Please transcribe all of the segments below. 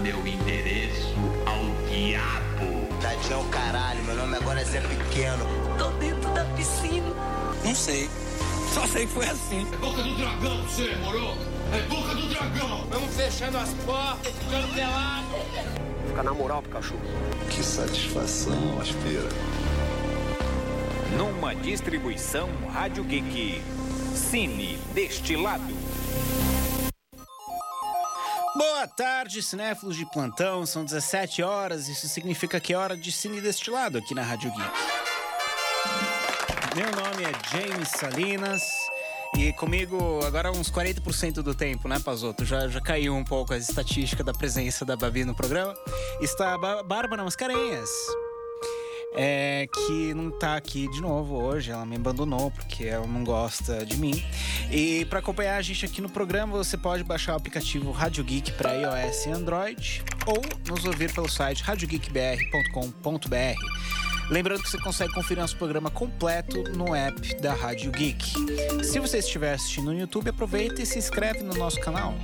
meu endereço ao diabo. Tadinho é o caralho, meu nome agora é Zé Pequeno. Tô dentro da piscina. Não sei. Só sei que foi assim. É boca do dragão você, moro? É boca do dragão. Vamos fechando as portas, ficando pelado. Fica na moral, Pikachu. Que satisfação, aspira. Numa distribuição Rádio Geek. Cine Destilado. Boa tarde, cinéfilos de plantão. São 17 horas. Isso significa que é hora de cine destilado aqui na Rádio Geek. Meu nome é James Salinas. E comigo, agora uns 40% do tempo, né, Pazoto? Já, já caiu um pouco a estatística da presença da Babi no programa. Está a Bárbara Mascarenhas é, que não tá aqui de novo hoje. Ela me abandonou porque ela não gosta de mim. E para acompanhar a gente aqui no programa, você pode baixar o aplicativo Rádio Geek para iOS e Android ou nos ouvir pelo site radiogeekbr.com.br. Lembrando que você consegue conferir nosso programa completo no app da Rádio Geek. Se você estiver assistindo no YouTube, aproveita e se inscreve no nosso canal.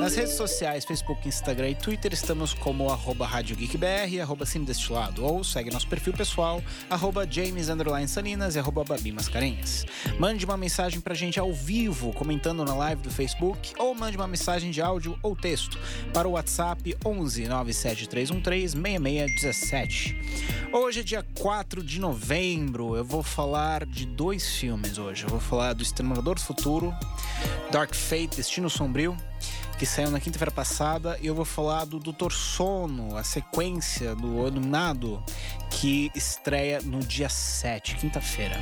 Nas redes sociais, Facebook, Instagram e Twitter, estamos como arroba Rádio GeekBR arroba Destilado, ou segue nosso perfil pessoal, arroba James Salinas e arroba Babi Mascarenhas. Mande uma mensagem pra gente ao vivo, comentando na live do Facebook, ou mande uma mensagem de áudio ou texto para o WhatsApp 11 97313 6617. Hoje é dia 4 de novembro, eu vou falar de dois filmes hoje. Eu vou falar do Exterminador do Futuro, Dark Fate, Destino Sombrio, que saiu na quinta-feira passada, e eu vou falar do Doutor Sono, a sequência do Iluminado, que estreia no dia 7, quinta-feira.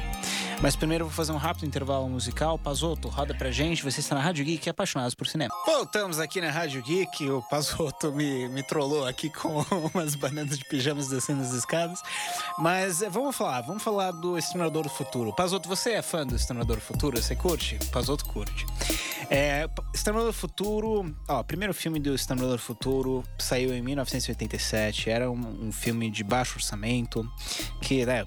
Mas primeiro eu vou fazer um rápido intervalo musical. Pazoto, roda pra gente. Você está na Rádio Geek, apaixonados por cinema. Voltamos aqui na Rádio Geek. O Pazoto me, me trollou aqui com umas bananas de pijamas descendo as escadas. Mas eh, vamos falar, vamos falar do Exterminador do Futuro. Pazoto, você é fã do Exterminador do Futuro? Você curte? Pazoto curte. É, Exterminador do Futuro, ó, primeiro filme do Exterminador do Futuro saiu em 1987. Era um, um filme de baixo orçamento, que, né,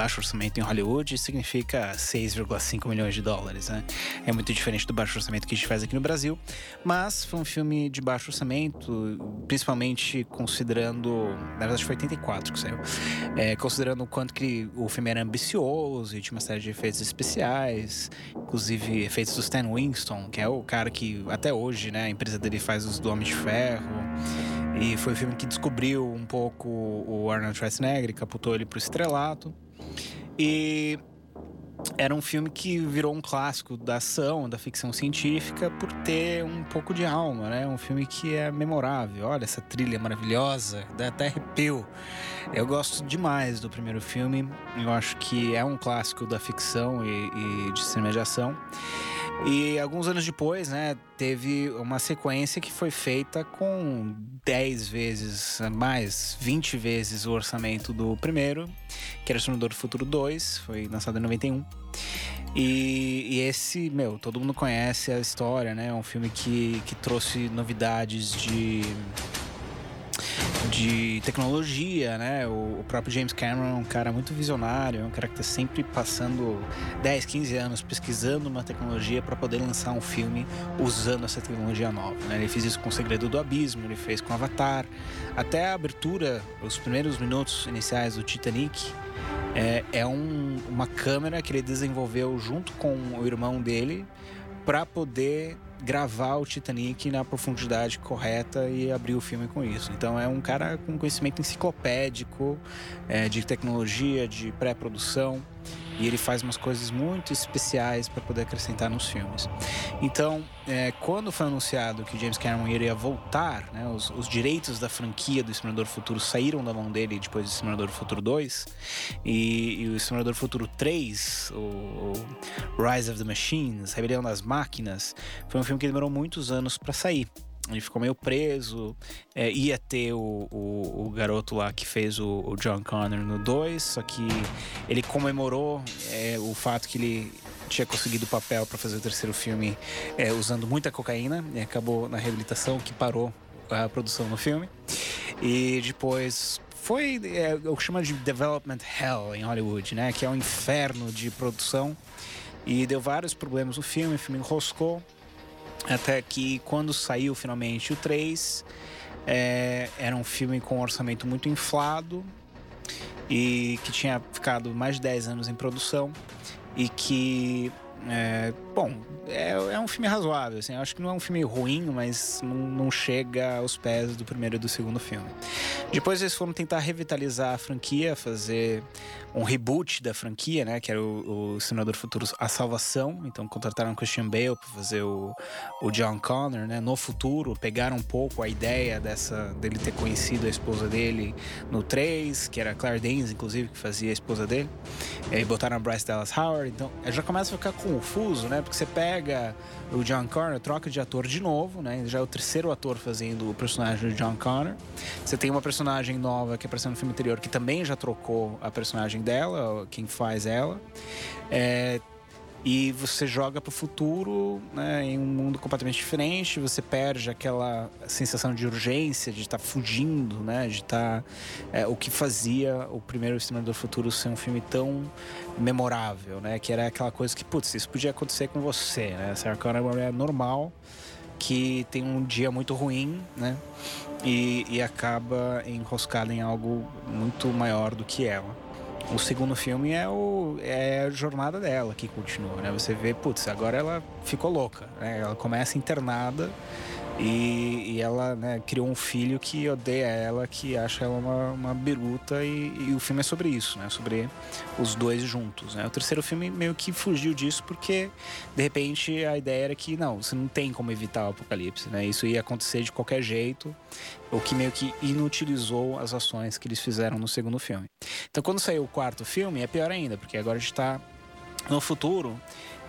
baixo orçamento em Hollywood significa 6,5 milhões de dólares, né? É muito diferente do baixo orçamento que a gente faz aqui no Brasil, mas foi um filme de baixo orçamento, principalmente considerando, na verdade foi 84 que saiu, é, considerando o quanto que o filme era ambicioso e tinha uma série de efeitos especiais, inclusive efeitos do Stan Winston, que é o cara que até hoje, né, a empresa dele faz os do Homem de Ferro, e foi o filme que descobriu um pouco o Arnold Schwarzenegger, caputou ele pro estrelato. E era um filme que virou um clássico da ação, da ficção científica, por ter um pouco de alma, né? Um filme que é memorável. Olha essa trilha maravilhosa, dá até arrepio. Eu gosto demais do primeiro filme. Eu acho que é um clássico da ficção e, e de cinema de ação. E alguns anos depois, né, teve uma sequência que foi feita com 10 vezes mais, 20 vezes o orçamento do primeiro, que era o do Futuro 2, foi lançado em 91. E, e, esse, meu, todo mundo conhece a história, né? É um filme que, que trouxe novidades de de tecnologia, né? O, próprio James Cameron é um cara muito visionário, é um cara que está sempre passando 10, 15 anos pesquisando uma tecnologia para poder lançar um filme usando essa tecnologia nova. Né? Ele fez isso com O Segredo do Abismo, ele fez com Avatar, até a abertura, os primeiros minutos iniciais do Titanic. É, é um, uma câmera que ele desenvolveu junto com o irmão dele para poder gravar o Titanic na profundidade correta e abrir o filme com isso. Então é um cara com conhecimento enciclopédico é, de tecnologia, de pré-produção. E ele faz umas coisas muito especiais para poder acrescentar nos filmes. Então, é, quando foi anunciado que James Cameron iria voltar, né, os, os, direitos da franquia do Exterminador do Futuro saíram da mão dele depois do Exterminador do Futuro 2, e, e o Exterminador do Futuro 3, o, o, Rise of the Machines, Rebelião das Máquinas, foi um filme que demorou muitos anos para sair. Ele ficou meio preso. É, ia ter o, o, o, garoto lá que fez o, o John Connor no 2, só que ele comemorou é, o fato que ele tinha conseguido o papel para fazer o terceiro filme é, usando muita cocaína e acabou na reabilitação que parou a produção no filme. E depois foi é, o que chama de development hell em Hollywood, né? Que é um inferno de produção. E deu vários problemas no filme, o filme enroscou. Até que quando saiu finalmente o 3, É, era um filme com um orçamento muito inflado e que tinha ficado mais de 10 anos em produção e que é, bom, é, é, um filme razoável, assim. Eu acho que não é um filme ruim, mas não, não, chega aos pés do primeiro e do segundo filme. Depois eles foram tentar revitalizar a franquia, fazer um reboot da franquia, né? Que era o, o Senador Futuro A Salvação. Então contrataram Christian Bale para fazer o, o John Connor, né? No futuro, pegaram um pouco a ideia dessa dele ter conhecido a esposa dele no 3, que era Claire Danes, inclusive, que fazia a esposa dele. E aí botaram a Bryce Dallas Howard. Então já começa a ficar confuso, né? Porque você pega o John Connor, troca de ator de novo, né? Já é o terceiro ator fazendo o personagem do John Connor. Você tem uma personagem nova que apareceu no filme anterior que também já trocou a personagem personagem dela, quem faz ela. É, e você joga para o futuro né, em um mundo completamente diferente. Você perde aquela sensação de urgência, de estar tá fugindo, né, de estar. Tá, é, o que fazia o primeiro Exterminador do Futuro ser um filme tão memorável, né? Que era aquela coisa que, putz, isso podia acontecer com você, né? Sarah Connor é uma mulher normal que tem um dia muito ruim, né? E, e acaba enroscada em algo muito maior do que ela. O segundo filme é, o, é a jornada dela que continua, né? Você vê, putz, agora ela ficou louca, né? Ela começa internada e, e ela né, criou um filho que odeia ela, que acha ela uma, uma biruta e, e, o filme é sobre isso, né? Sobre os dois juntos, né? O terceiro filme meio que fugiu disso porque, de repente, a ideia era que, não, você não tem como evitar o apocalipse, né? Isso ia acontecer de qualquer jeito, o que meio que inutilizou as ações que eles fizeram no segundo filme. Então, quando saiu o quarto filme, é pior ainda, porque agora a gente tá no futuro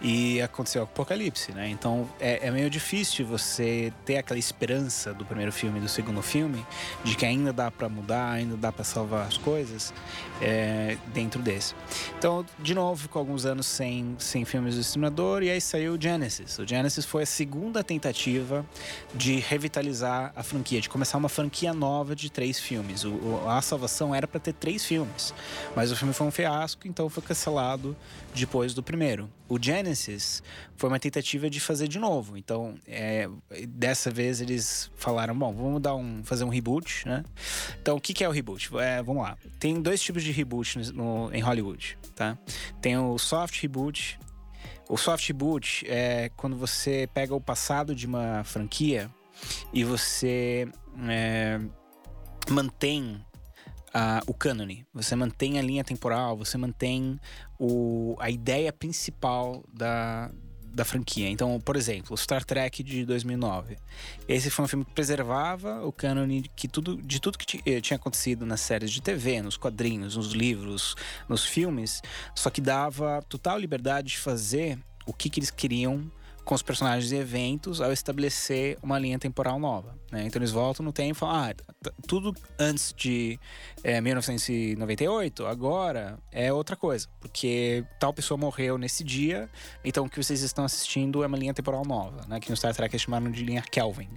e aconteceu o apocalipse, né? Então é, é, meio difícil você ter aquela esperança do primeiro filme e do segundo filme de que ainda dá para mudar, ainda dá para salvar as coisas é, dentro desse. Então, de novo, ficou alguns anos sem, sem filmes do Exterminador e aí saiu o Genesis. O Genesis foi a segunda tentativa de revitalizar a franquia, de começar uma franquia nova de três filmes. O, a Salvação era para ter três filmes, mas o filme foi um fiasco, então foi cancelado depois do primeiro. O Genesis foi uma tentativa de fazer de novo. Então, é, dessa vez eles falaram: bom, vamos dar um, fazer um reboot, né? Então, o que, que é o reboot? É, vamos lá. Tem dois tipos de reboot no, no, em Hollywood, tá? Tem o soft reboot. O soft reboot é quando você pega o passado de uma franquia e você é, mantém uh, o cânone, você mantém a linha temporal, você mantém o, a ideia principal da, da franquia. Então, por exemplo, Star Trek de 2009. Esse foi um filme que preservava o cânone que tudo, de tudo que eh, tinha acontecido nas séries de TV, nos quadrinhos, nos livros, nos filmes, só que dava total liberdade de fazer o que, que eles queriam com os personagens e eventos ao estabelecer uma linha temporal nova. Né? Então eles voltam no tempo e falam: ah, tudo antes de é, 1998, agora é outra coisa, porque tal pessoa morreu nesse dia, então o que vocês estão assistindo é uma linha temporal nova, né? que no Star Trek eles chamaram de linha Kelvin.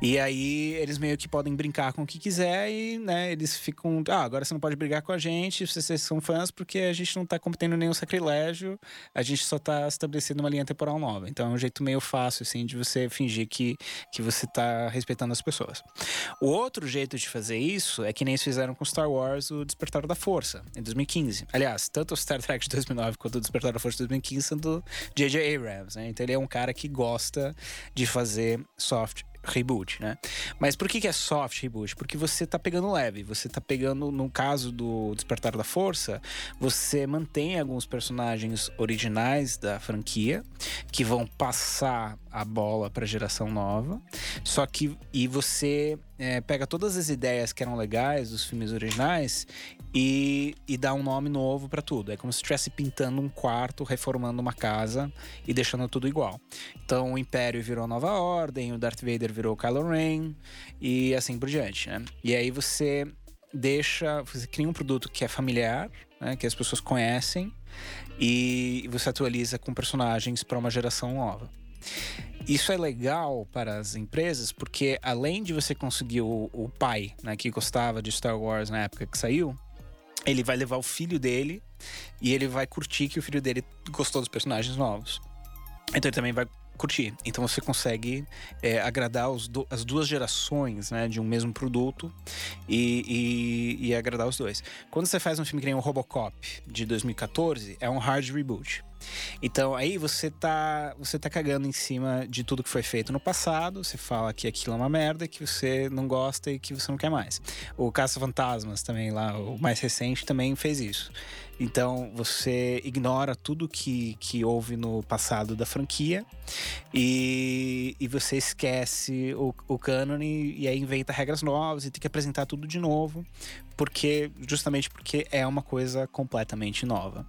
E aí eles meio que podem brincar com o que quiser e, né, eles ficam. Ah, agora você não pode brigar com a gente, vocês são fãs, porque a gente não tá cometendo nenhum sacrilégio, a gente só tá estabelecendo uma linha temporal nova. Então é um jeito meio fácil, assim, de você fingir que, que você tá respeitando as pessoas. O outro jeito de fazer isso é que nem eles fizeram com Star Wars, o Despertar da Força, em 2015. Aliás, tanto o Star Trek de 2009 quanto o Despertar da Força de 2015 são do J.J. Abrams, né? Então ele é um cara que gosta de fazer soft reboot, né? Mas por que, que é soft reboot? Porque você tá pegando leve, você tá pegando, no caso do Despertar da Força, você mantém alguns personagens originais da franquia que vão passar a bola para geração nova, só que e você é, pega todas as ideias que eram legais dos filmes originais e, e dá um nome novo para tudo. É como se estivesse pintando um quarto, reformando uma casa e deixando tudo igual. Então o Império virou Nova Ordem, o Darth Vader virou Kylo Ren e assim por diante, né? E aí você deixa, você cria um produto que é familiar, né, que as pessoas conhecem e você atualiza com personagens para uma geração nova. Isso é legal para as empresas porque além de você conseguir o, o pai, né, que gostava de Star Wars na época que saiu, ele vai levar o filho dele e ele vai curtir que o filho dele gostou dos personagens novos. Então ele também vai curtir. Então você consegue é, agradar do, as duas gerações né, de um mesmo produto e, e, e, agradar os dois. Quando você faz um filme que nem o Robocop de 2014, é um hard reboot. Então aí você tá, você tá cagando em cima de tudo que foi feito no passado, você fala que aquilo é uma merda, que você não gosta e que você não quer mais. O Caça Fantasmas também lá, o mais recente também fez isso. Então você ignora tudo que, que houve no passado da franquia e, e você esquece o, o cânone e aí inventa regras novas e tem que apresentar tudo de novo, porque justamente porque é uma coisa completamente nova.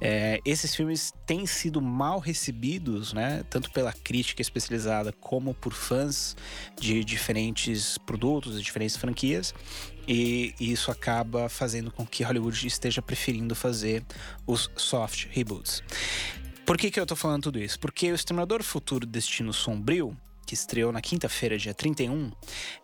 É, esses filmes têm sido mal recebidos, né, tanto pela crítica especializada como por fãs de diferentes produtos, de diferentes franquias. E, isso acaba fazendo com que Hollywood esteja preferindo fazer os soft reboots. Por que, que eu tô falando tudo isso? Porque o Exterminador Futuro Destino Sombrio, que estreou na quinta-feira, dia 31,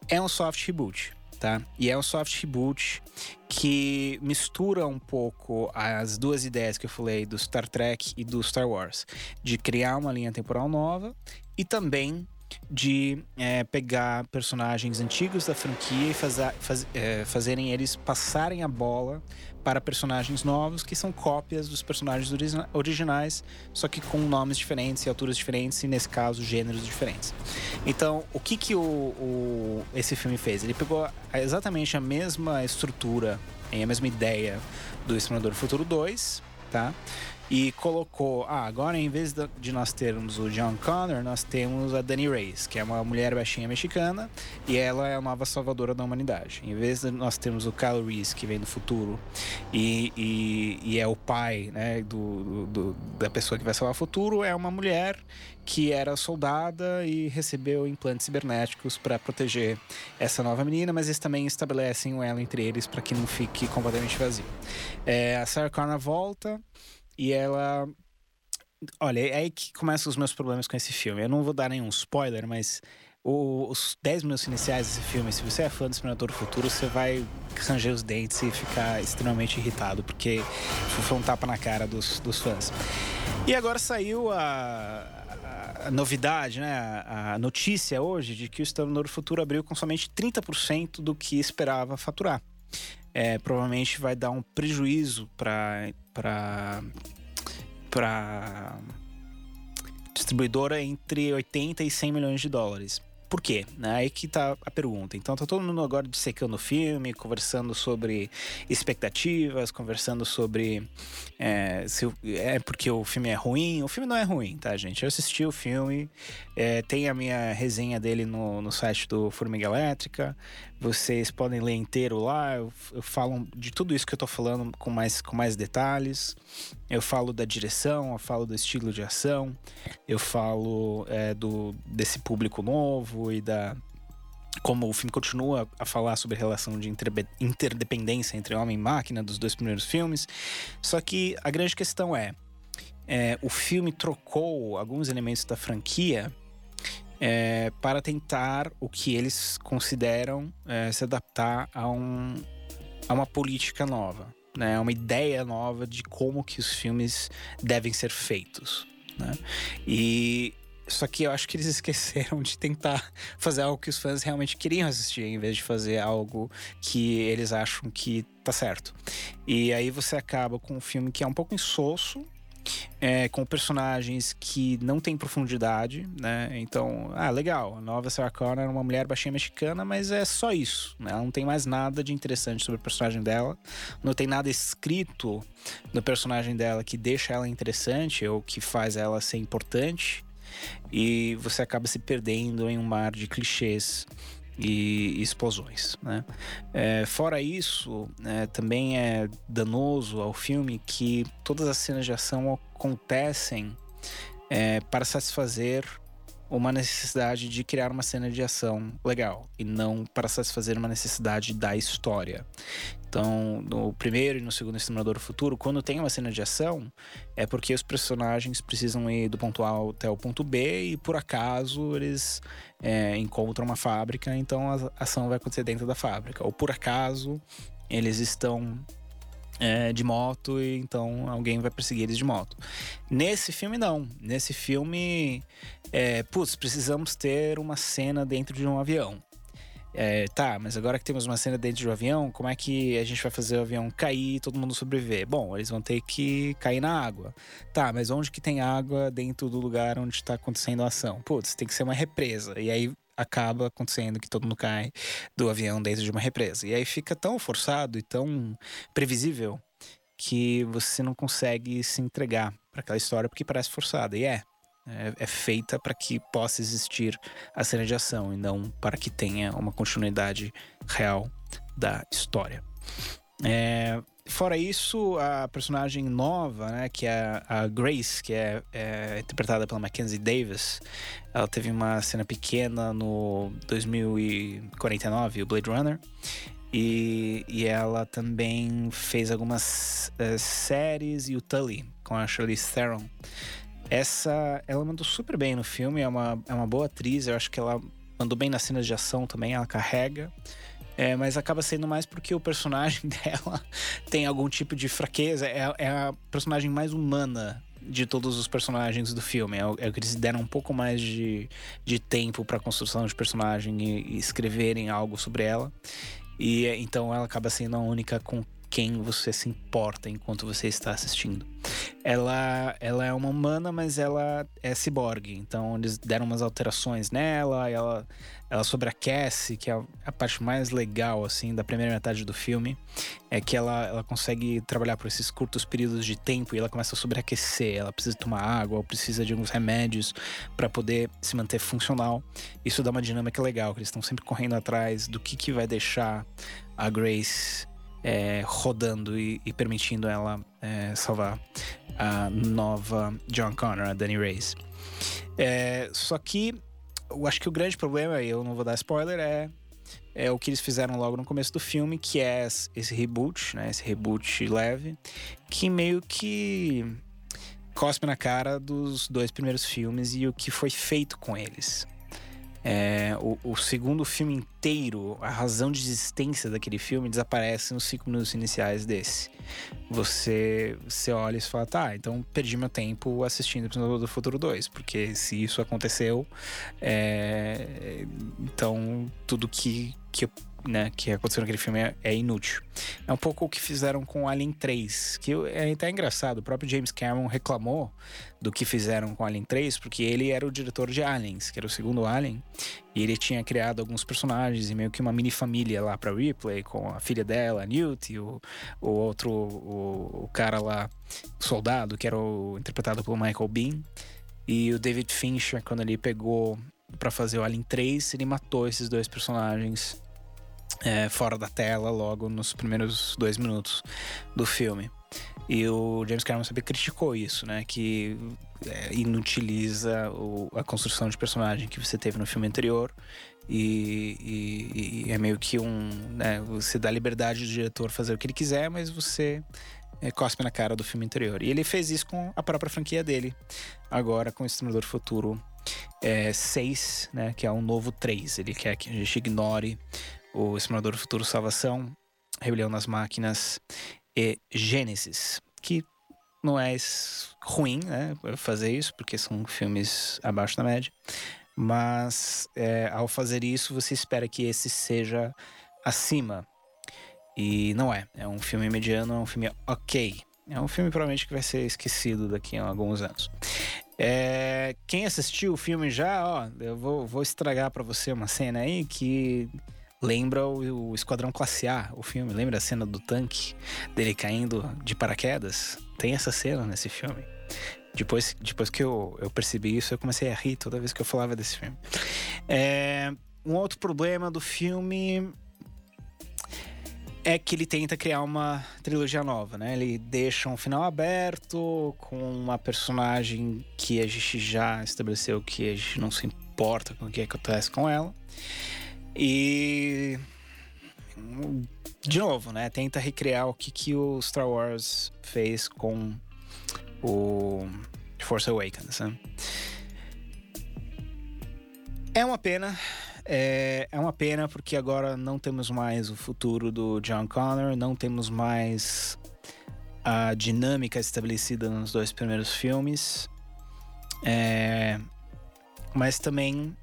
é um soft reboot. Tá? E é um soft reboot que mistura um pouco as duas ideias que eu falei do Star Trek e do Star Wars, de criar uma linha temporal nova e também de é, pegar personagens antigos da franquia e faz, é, fazerem eles passarem a bola para personagens novos que são cópias dos personagens originais, só que com nomes diferentes e alturas diferentes e nesse caso gêneros diferentes. Então, o que que o, o esse filme fez? Ele pegou exatamente a mesma estrutura a mesma ideia do Exterminador do Futuro 2, tá? E colocou, ah, agora em vez de nós termos o John Connor, nós temos a Dani Reyes, que é uma mulher baixinha mexicana e ela é a nova salvadora da humanidade. Em vez de nós termos o Kyle Reese, que vem do futuro e, e, e é o pai né, do, do, da pessoa que vai salvar o futuro, é uma mulher que era soldada e recebeu implantes cibernéticos para proteger essa nova menina, mas eles também estabelecem um elo entre eles para que não fique completamente vazio. É, a Sarah Connor volta e ela. Olha, é aí que começam os meus problemas com esse filme. Eu não vou dar nenhum spoiler, mas o, os 10 minutos iniciais desse filme, se você é fã do Exterminador do Futuro, você vai ranger os dentes e ficar extremamente irritado, porque foi um tapa na cara dos, dos fãs. E agora saiu a, a, novidade, né? A, a, notícia hoje de que o Exterminador do Futuro abriu com somente 30% do que esperava faturar é, provavelmente vai dar um prejuízo para para distribuidora entre 80 e 100 milhões de dólares. Por quê? Né? Aí que tá a pergunta. Então tá todo mundo agora dissecando o filme, conversando sobre expectativas, conversando sobre é, se é porque o filme é ruim. O filme não é ruim, tá, gente? Eu assisti o filme, é, tem a minha resenha dele no, no site do Formiga Elétrica. Vocês podem ler inteiro lá. Eu, eu, falo de tudo isso que eu tô falando com mais, com mais detalhes. Eu falo da direção, eu falo do estilo de ação, eu falo é, do, desse público novo e da como o filme continua a falar sobre a relação de interdependência entre homem e máquina dos dois primeiros filmes. Só que a grande questão é, é o filme trocou alguns elementos da franquia é, para tentar o que eles consideram é, se adaptar a, um, a uma política nova, né? uma ideia nova de como que os filmes devem ser feitos. Né? E só que eu acho que eles esqueceram de tentar fazer algo que os fãs realmente queriam assistir, em vez de fazer algo que eles acham que tá certo. E aí você acaba com um filme que é um pouco insosso, é, com personagens que não têm profundidade, né? Então, ah, legal, a nova Sarah Connor é uma mulher baixinha mexicana, mas é só isso, né? Ela não tem mais nada de interessante sobre o personagem dela, não tem nada escrito no personagem dela que deixa ela interessante ou que faz ela ser importante, e você acaba se perdendo em um mar de clichês e explosões. Né? É, fora isso, é, também é danoso ao filme que todas as cenas de ação acontecem é, para satisfazer uma necessidade de criar uma cena de ação legal e não para satisfazer uma necessidade da história. Então, no primeiro e no segundo Exterminador do Futuro, quando tem uma cena de ação, é porque os personagens precisam ir do ponto A até o ponto B e por acaso eles é, encontram uma fábrica, então a ação vai acontecer dentro da fábrica. Ou por acaso eles estão é, de moto e então alguém vai perseguir eles de moto. Nesse filme, não. Nesse filme, é, putz, precisamos ter uma cena dentro de um avião. É, tá, mas agora que temos uma cena dentro de um avião, como é que a gente vai fazer o avião cair e todo mundo sobreviver? Bom, eles vão ter que cair na água. Tá, mas onde que tem água dentro do lugar onde está acontecendo a ação? Putz, tem que ser uma represa. E aí acaba acontecendo que todo mundo cai do avião dentro de uma represa. E aí fica tão forçado e tão previsível que você não consegue se entregar para aquela história porque parece forçada. E é, é, é feita para que possa existir a cena de ação e não para que tenha uma continuidade real da história. É, fora isso, a personagem nova, né, que é a Grace, que é, é, interpretada pela Mackenzie Davis, ela teve uma cena pequena no 2049, o Blade Runner. E, e ela também fez algumas uh, séries e o Tully com a Charlize Theron. Essa, ela mandou super bem no filme, é uma, é uma boa atriz, eu acho que ela mandou bem nas cenas de ação também, ela carrega. É, mas acaba sendo mais porque o personagem dela tem algum tipo de fraqueza. É, é a personagem mais humana de todos os personagens do filme. É, é que eles deram um pouco mais de, de tempo para construção de personagem e, e, escreverem algo sobre ela. E então ela acaba sendo a única com quem você se importa enquanto você está assistindo. Ela, ela é uma humana, mas ela é ciborgue. Então eles deram umas alterações nela, ela, ela sobreaquece, que é a, parte mais legal assim da primeira metade do filme, é que ela, ela consegue trabalhar por esses curtos períodos de tempo e ela começa a sobreaquecer. Ela precisa tomar água, ou precisa de alguns remédios para poder se manter funcional. Isso dá uma dinâmica legal, que eles estão sempre correndo atrás do que, que vai deixar a Grace é, rodando e, e, permitindo ela é, salvar a nova John Connor, a Danny Reyes. É, só que eu acho que o grande problema, e eu não vou dar spoiler, é, é o que eles fizeram logo no começo do filme, que é esse reboot, né? Esse reboot leve, que meio que cospe na cara dos dois primeiros filmes e o que foi feito com eles. É, o, o, segundo filme inteiro, a razão de existência daquele filme desaparece nos cinco minutos iniciais desse. Você, você olha e fala, tá, então perdi meu tempo assistindo o do Futuro 2, porque se isso aconteceu, é, então tudo que, que eu né, que aconteceu naquele filme é, é, inútil. É um pouco o que fizeram com Alien 3, que é até engraçado. O próprio James Cameron reclamou do que fizeram com Alien 3, porque ele era o diretor de Aliens, que era o segundo Alien, e ele tinha criado alguns personagens e meio que uma mini família lá para Ripley, com a filha dela, a Newt, e o, o outro, o, o cara lá, o soldado, que era o, interpretado pelo Michael Bean. E o David Fincher, quando ele pegou para fazer o Alien 3, ele matou esses dois personagens é, fora da tela logo nos primeiros dois minutos do filme. E o James Cameron sempre criticou isso, né? Que é, inutiliza o, a construção de personagem que você teve no filme anterior. E, e, e, é meio que um. Né, você dá liberdade do diretor fazer o que ele quiser, mas você é, cospe na cara do filme anterior. E ele fez isso com a própria franquia dele, agora com o Exterminador Futuro é, 6, né? Que é um novo 3. Ele quer que a gente ignore o Simulador do Futuro Salvação, Rebelião nas Máquinas e Gênesis, que não é ruim, né, fazer isso, porque são filmes abaixo da média, mas é, ao fazer isso você espera que esse seja acima, e não é. É um filme mediano, é um filme ok. É um filme provavelmente que vai ser esquecido daqui a alguns anos. É, quem assistiu o filme já, ó, eu vou, vou estragar para você uma cena aí que lembra o, o, Esquadrão Classe A, o filme. Lembra a cena do tanque dele caindo de paraquedas? Tem essa cena nesse filme. Depois, depois que eu, eu percebi isso, eu comecei a rir toda vez que eu falava desse filme. É, um outro problema do filme é que ele tenta criar uma trilogia nova, né? Ele deixa um final aberto com uma personagem que a gente já estabeleceu que a gente não se importa com o que acontece com ela. E de novo, né? Tenta recriar o que, que o Star Wars fez com o Force Awakens. Né? É uma pena. É, é uma pena porque agora não temos mais o futuro do John Connor, não temos mais a dinâmica estabelecida nos dois primeiros filmes. É, mas também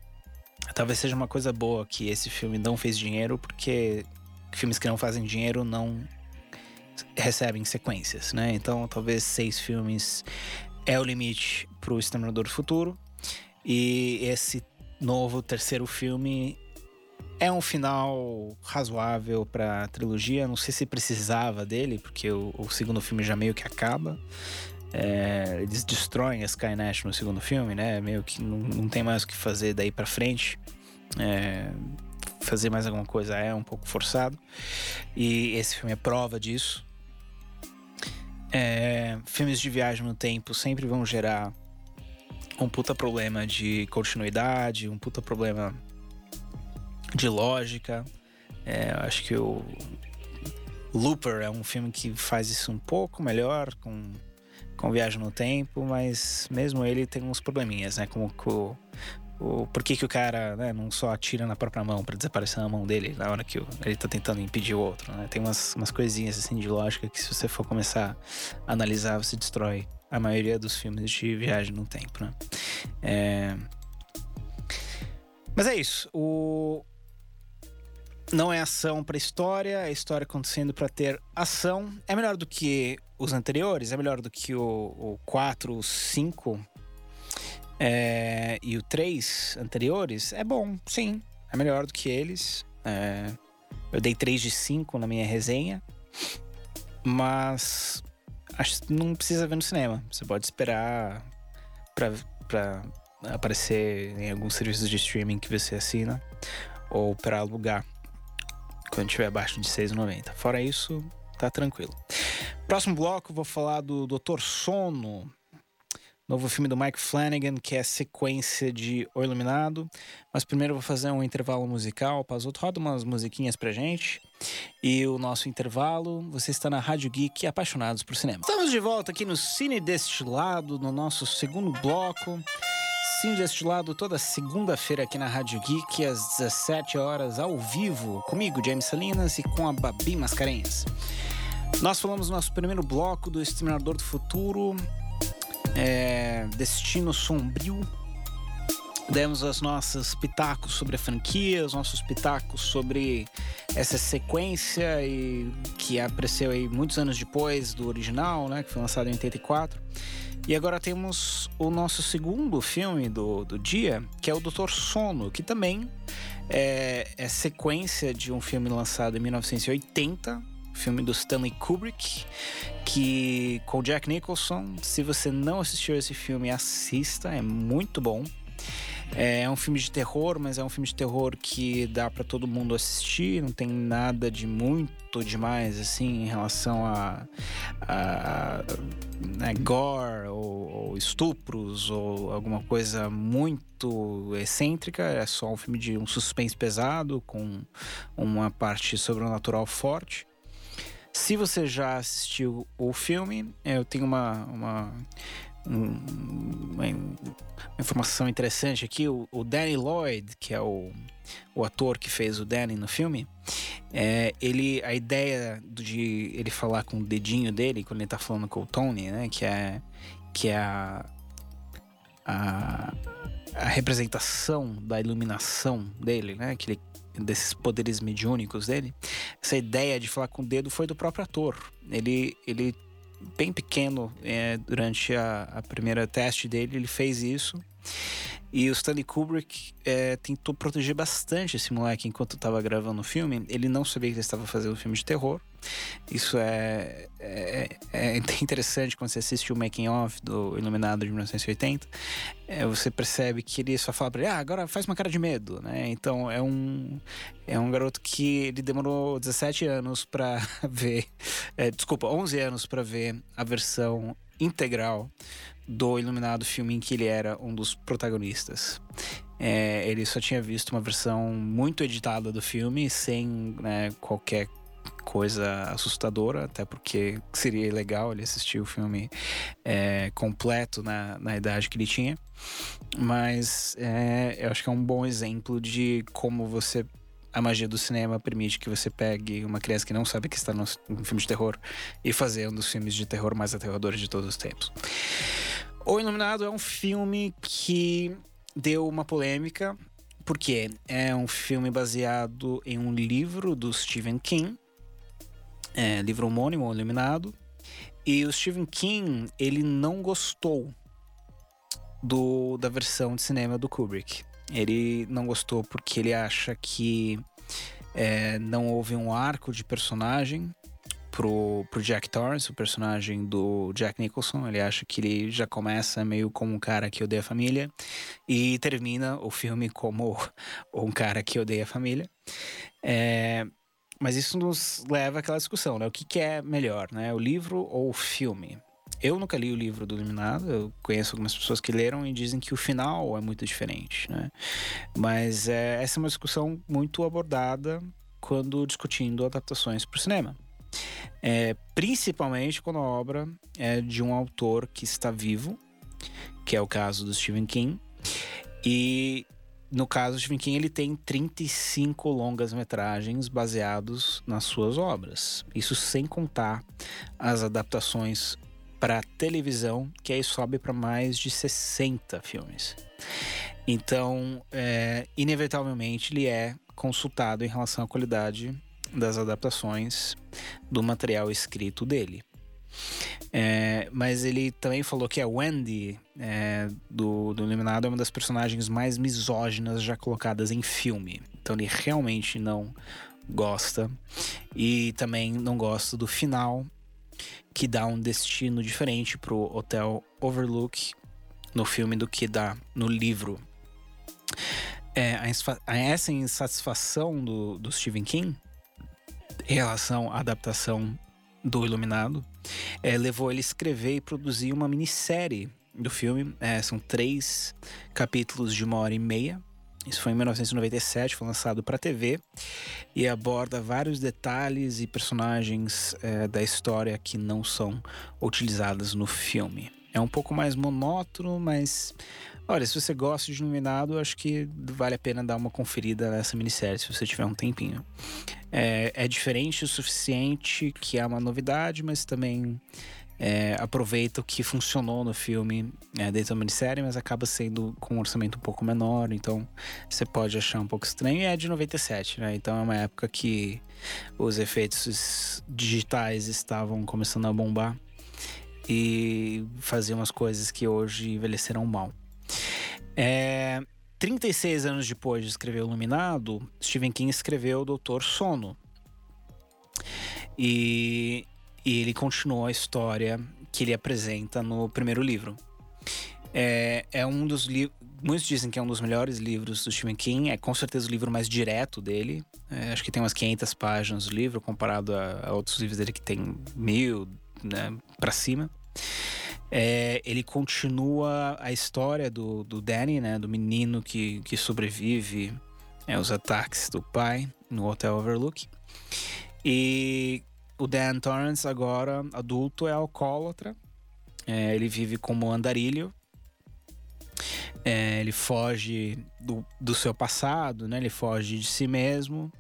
talvez seja uma coisa boa que esse filme não fez dinheiro, porque filmes que não fazem dinheiro não recebem sequências, né? Então talvez seis filmes é o limite para o Exterminador do Futuro. E esse novo terceiro filme é um final razoável para a trilogia. Não sei se precisava dele, porque o, o, segundo filme já meio que acaba. É, eles destroem a Skynet no segundo filme, né? Meio que não, não tem mais o que fazer daí para frente. É, fazer mais alguma coisa é um pouco forçado. E esse filme é prova disso. É, filmes de viagem no tempo sempre vão gerar um puta problema de continuidade, um puta problema de lógica. É, acho que o Looper é um filme que faz isso um pouco melhor com, com Viagem no Tempo, mas mesmo ele tem uns probleminhas, né? Como o, o, por que, que o cara né, não só atira na própria mão para desaparecer na mão dele na hora que o, ele tá tentando impedir o outro, né? Tem umas, umas coisinhas assim de lógica que se você for começar a analisar, você destrói a maioria dos filmes de viagem no tempo, né? É... Mas é isso. O... Não é ação para história, é história acontecendo para ter ação. É melhor do que os anteriores, é melhor do que o, o 4, o 5 é... e o 3 anteriores. É bom, sim. É melhor do que eles. É... Eu dei 3 de 5 na minha resenha. Mas acho que não precisa ver no cinema. Você pode esperar pra aparecer em alguns serviços de streaming que você assina ou para alugar quando estiver abaixo de 6,90. Fora isso, tá tranquilo. Próximo bloco, vou falar do Doutor Sono, novo filme do Mike Flanagan, que é sequência de O Iluminado. Mas primeiro vou fazer um intervalo musical. Pazoto, roda umas musiquinhas pra gente. E o nosso intervalo, você está na Rádio Geek Apaixonados por Cinema. Estamos de volta aqui no Cine Destilado, no nosso segundo bloco. Cine Destilado toda segunda-feira aqui na Rádio Geek, às 17 horas, ao vivo, comigo, James Salinas, e com a Babi Mascarenhas. Nós falamos no nosso primeiro bloco do Exterminador do Futuro, é, Destino Sombrio. Demos os nossos pitacos sobre a franquia, os nossos pitacos sobre essa sequência e que apareceu aí muitos anos depois do original, né, que foi lançado em 84. E agora temos o nosso segundo filme do, do dia, que é o Doutor Sono, que também é, é sequência de um filme lançado em 1980, filme do Stanley Kubrick, que com Jack Nicholson. Se você não assistiu esse filme, assista, é muito bom. É um filme de terror, mas é um filme de terror que dá para todo mundo assistir, não tem nada de muito demais assim em relação a, a, né, gore ou, ou, estupros ou alguma coisa muito excêntrica. É só um filme de um suspense pesado com uma parte sobrenatural forte. Se você já assistiu o filme, eu tenho uma, uma, uma informação interessante aqui. O, o, Danny Lloyd, que é o, o ator que fez o Danny no filme, é, ele, a ideia de ele falar com o dedinho dele quando ele tá falando com o Tony, né? Que é, que é a, a, a representação da iluminação dele, né? Que ele desses poderes mediúnicos dele, essa ideia de falar com o dedo foi do próprio ator. Ele, ele bem pequeno, é, durante a, a primeira teste dele, ele fez isso. E o Stanley Kubrick é, tentou proteger bastante esse moleque enquanto estava gravando o filme. Ele não sabia que ele estava fazendo um filme de terror. Isso é, é, é interessante quando você assiste o making of do Iluminado de 1980. É, você percebe que ele só fala para ele, ah, agora faz uma cara de medo, né? Então é um é um garoto que ele demorou 17 anos para ver, é, desculpa, 11 anos para ver a versão integral do Iluminado, filme em que ele era um dos protagonistas. É, ele só tinha visto uma versão muito editada do filme, sem né, qualquer coisa assustadora, até porque seria legal ele assistir o filme é, completo na, na idade que ele tinha. Mas é, eu acho que é um bom exemplo de como você a magia do cinema permite que você pegue uma criança que não sabe que está num filme de terror e fazer um dos filmes de terror mais aterradores de todos os tempos. O Iluminado é um filme que deu uma polêmica, porque é um filme baseado em um livro do Stephen King, é, livro homônimo, Iluminado, e o Stephen King, ele não gostou do, da versão de cinema do Kubrick. Ele não gostou porque ele acha que é, não houve um arco de personagem pro, pro Jack Torrance, o personagem do Jack Nicholson. Ele acha que ele já começa meio como um cara que odeia a família e termina o filme como um cara que odeia a família. É, mas isso nos leva àquela discussão, né? O que, que é melhor, né? O livro ou o filme? Eu nunca li o livro do Iluminado, eu conheço algumas pessoas que leram e dizem que o final é muito diferente, né? Mas é, essa é uma discussão muito abordada quando discutindo adaptações para o cinema. É, principalmente quando a obra é de um autor que está vivo, que é o caso do Stephen King. E no caso Stephen King, ele tem 35 longas-metragens baseados nas suas obras. Isso sem contar as adaptações para televisão, que aí sobe para mais de 60 filmes. Então, é, inevitavelmente, ele é consultado em relação à qualidade das adaptações do material escrito dele. É, mas ele também falou que a Wendy é, do, do Eliminado é uma das personagens mais misóginas já colocadas em filme. Então ele realmente não gosta. E também não gosta do final que dá um destino diferente pro Hotel Overlook no filme do que dá no livro. É, a, essa insatisfação do, do Stephen King em relação à adaptação do Iluminado é, levou ele a escrever e produzir uma minissérie do filme. É, são três capítulos de uma hora e meia. Isso foi em 1997, foi lançado para TV e aborda vários detalhes e personagens é, da história que não são utilizados no filme. É um pouco mais monótono, mas olha, se você gosta de Iluminado, acho que vale a pena dar uma conferida nessa minissérie se você tiver um tempinho. É, é diferente o suficiente que é uma novidade, mas também é, aproveita o que funcionou no filme é, dentro da minissérie, mas acaba sendo com um orçamento um pouco menor, então você pode achar um pouco estranho. E é de 97, né? Então é uma época que os efeitos digitais estavam começando a bombar e faziam umas coisas que hoje envelheceram mal. É, 36 anos depois de escrever Iluminado, Stephen King escreveu o Doutor Sono. E e ele continuou a história que ele apresenta no primeiro livro. É, é um dos livros. Muitos dizem que é um dos melhores livros do Stephen King. É com certeza o livro mais direto dele. É, acho que tem umas 500 páginas do livro, comparado a, a outros livros dele que tem mil, né, para cima. É, ele continua a história do, do Danny, né, do menino que, que sobrevive é, aos ataques do pai no Hotel Overlook. E o Dan Torrance, agora adulto, é alcoólatra. É, ele vive como andarilho. É, ele foge do, do seu passado, né? Ele foge de si mesmo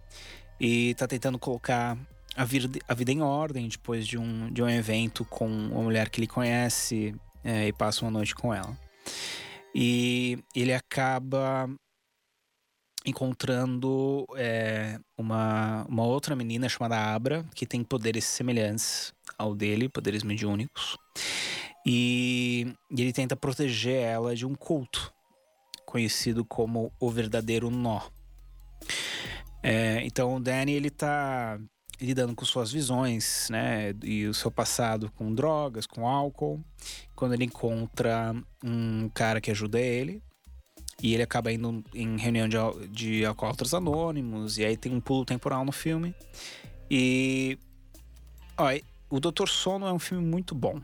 e tá tentando colocar a vida, a vida em ordem depois de um, de um evento com uma mulher que ele conhece é, e passa uma noite com ela. E ele acaba encontrando é, uma, uma outra menina chamada Abra, que tem poderes semelhantes ao dele, poderes mediúnicos. E, e ele tenta proteger ela de um culto, conhecido como o verdadeiro nó. É, então o Danny ele tá lidando com suas visões, né, e o seu passado com drogas, com álcool. Quando ele encontra um cara que ajuda ele, e ele acaba indo em reunião de, de alcoólatras anônimos. E aí tem um pulo temporal no filme. E. Ó, o Doutor Sono é um filme muito bom.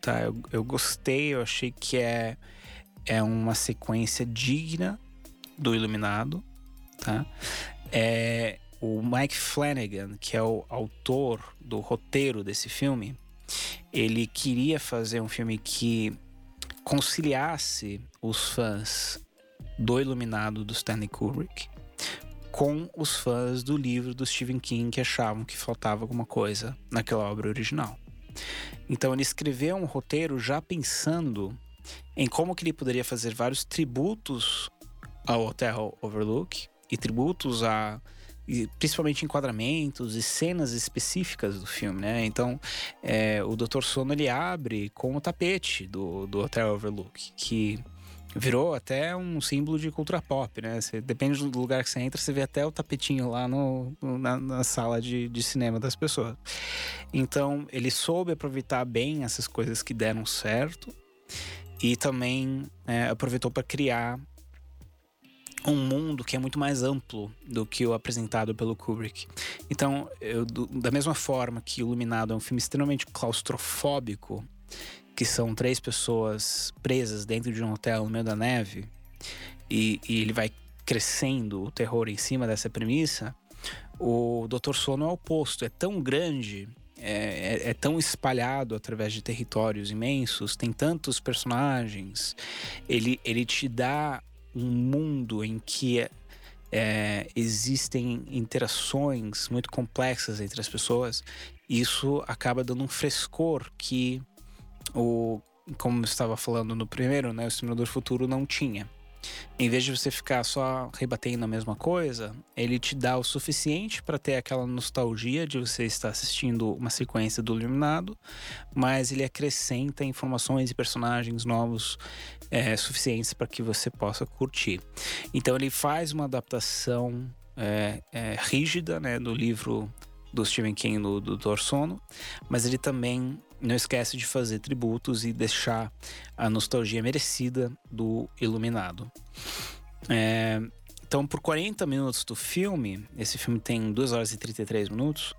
Tá? Eu, eu gostei, eu achei que é, é uma sequência digna do Iluminado. Tá? É, o Mike Flanagan, que é o autor do roteiro desse filme, ele queria fazer um filme que conciliasse os fãs do Iluminado do Stanley Kubrick com os fãs do livro do Stephen King que achavam que faltava alguma coisa naquela obra original. Então ele escreveu um roteiro já pensando em como que ele poderia fazer vários tributos ao Hotel Overlook e tributos a e principalmente enquadramentos e cenas específicas do filme, né? Então, é, o Dr. Sono ele abre com o tapete do, do Hotel Overlook, que virou até um símbolo de cultura pop, né? Você, depende do lugar que você entra, você vê até o tapetinho lá no, na, na sala de, de cinema das pessoas. Então, ele soube aproveitar bem essas coisas que deram certo e também é, aproveitou para criar um mundo que é muito mais amplo do que o apresentado pelo Kubrick. Então, eu, do, da mesma forma que Iluminado é um filme extremamente claustrofóbico, que são três pessoas presas dentro de um hotel no meio da neve, e, e ele vai crescendo o terror em cima dessa premissa, o Doutor Sono é o oposto, é tão grande é, é, é, tão espalhado através de territórios imensos, tem tantos personagens, ele, ele te dá um mundo em que é, existem interações muito complexas entre as pessoas, isso acaba dando um frescor que o como eu estava falando no primeiro, né, o Simulador Futuro não tinha. Em vez de você ficar só rebatendo a mesma coisa, ele te dá o suficiente para ter aquela nostalgia de você estar assistindo uma sequência do Iluminado, mas ele acrescenta informações e personagens novos é, suficientes para que você possa curtir. Então ele faz uma adaptação é, é, rígida né, do livro do Stephen King do, do Dor Sono, mas ele também não esquece de fazer tributos e deixar a nostalgia merecida do Iluminado. É, então, por 40 minutos do filme, esse filme tem 2 horas e 33 minutos,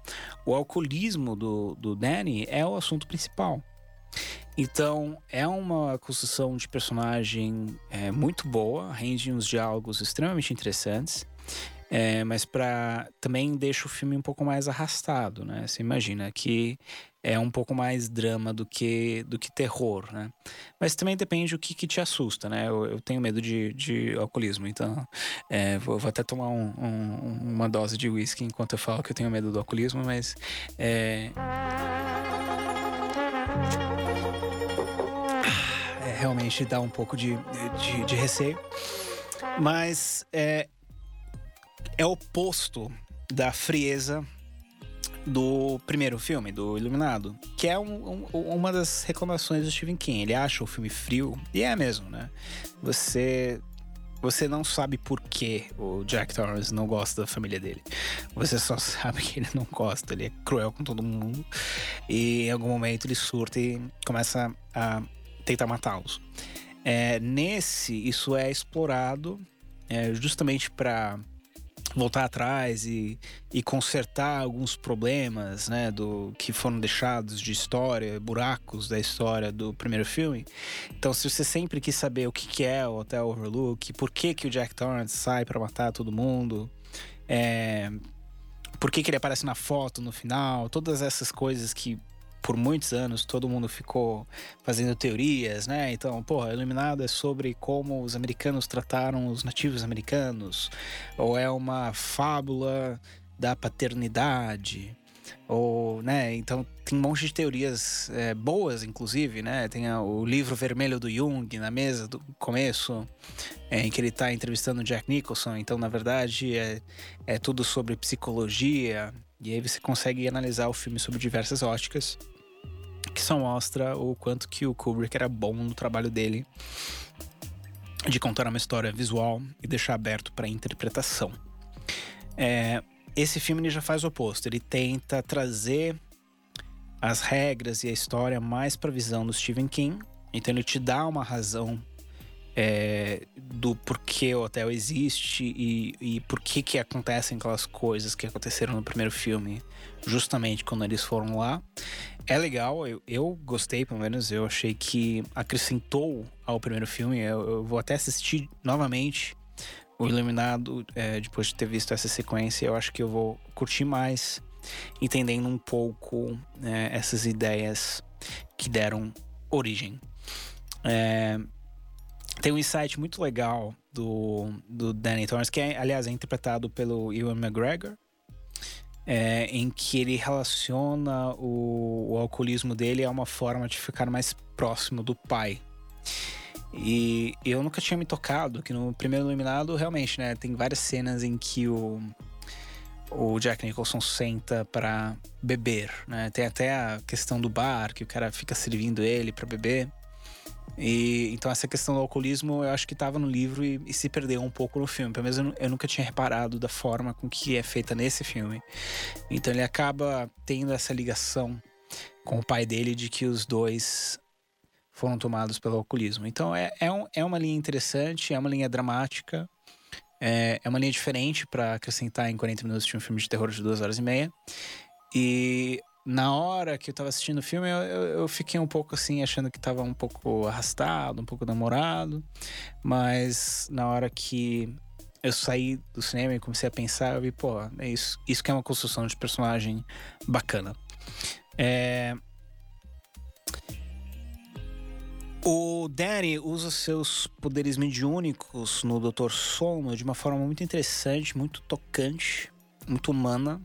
o alcoolismo do, do Danny é o assunto principal. Então, é uma construção de personagem é, muito boa, rende uns diálogos extremamente interessantes. É, mas para também deixa o filme um pouco mais arrastado, né? Você imagina que é um pouco mais drama do que do que terror, né? Mas também depende do que, que te assusta, né? Eu, eu tenho medo de, de alcoolismo, então é, vou, vou, até tomar um, um, uma dose de whisky enquanto eu falo que eu tenho medo do alcoolismo, mas é, é realmente dá um pouco de, de, de receio. Mas é, é oposto da frieza do primeiro filme, do Iluminado, que é um, um, uma das reclamações do Stephen King. Ele acha o filme frio, e é mesmo, né? Você você não sabe por que o Jack Torrance não gosta da família dele. Você só sabe que ele não gosta, ele é cruel com todo mundo. E em algum momento ele surta e começa a tentar matá-los. É, nesse, isso é explorado é, justamente para voltar atrás e, e consertar alguns problemas, né, do que foram deixados de história, buracos da história do primeiro filme. Então, se você sempre quis saber o que, que é o Hotel Overlook, por que que o Jack Torrance sai para matar todo mundo, é, por que que ele aparece na foto no final, todas essas coisas que por muitos anos todo mundo ficou fazendo teorias, né? Então, porra, Iluminado é sobre como os americanos trataram os nativos americanos, ou é uma fábula da paternidade, ou, né? Então tem um monte de teorias é, boas, inclusive, né? Tem o livro vermelho do Jung na mesa do começo, é, em que ele está entrevistando Jack Nicholson. Então, na verdade, é, é tudo sobre psicologia. E aí você consegue analisar o filme sob diversas óticas que só mostra o quanto que o Kubrick era bom no trabalho dele de contar uma história visual e deixar aberto para interpretação. É, esse filme já faz o oposto, ele tenta trazer as regras e a história mais para a visão do Stephen King, então ele te dá uma razão é, do porquê o hotel existe e, e por que que acontecem aquelas coisas que aconteceram no primeiro filme, justamente quando eles foram lá. É legal, eu, eu gostei, pelo menos, eu achei que acrescentou ao primeiro filme. Eu, eu vou até assistir novamente o Iluminado é, depois de ter visto essa sequência. Eu acho que eu vou curtir mais, entendendo um pouco é, essas ideias que deram origem. É, tem um insight muito legal do, do Danny Torrance, que é, aliás é interpretado pelo Ewan McGregor, é, em que ele relaciona o, o, alcoolismo dele a uma forma de ficar mais próximo do pai. E eu nunca tinha me tocado que no primeiro Iluminado, realmente, né, tem várias cenas em que o, o Jack Nicholson senta para beber, né? Tem até a questão do bar, que o cara fica servindo ele para beber. E, então essa questão do alcoolismo eu acho que estava no livro e, e, se perdeu um pouco no filme. Pelo menos eu, eu, nunca tinha reparado da forma com que é feita nesse filme. Então ele acaba tendo essa ligação com o pai dele de que os dois foram tomados pelo alcoolismo. Então é, é, um, é uma linha interessante, é uma linha dramática, é, é uma linha diferente para acrescentar em 40 minutos de um filme de terror de duas horas e meia. E na hora que eu tava assistindo o filme, eu, eu, fiquei um pouco assim, achando que tava um pouco arrastado, um pouco namorado. Mas na hora que eu saí do cinema e comecei a pensar, eu vi, pô, é isso, isso que é uma construção de personagem bacana. É... O Danny usa seus poderes mediúnicos no Dr. Sono de uma forma muito interessante, muito tocante, muito humana.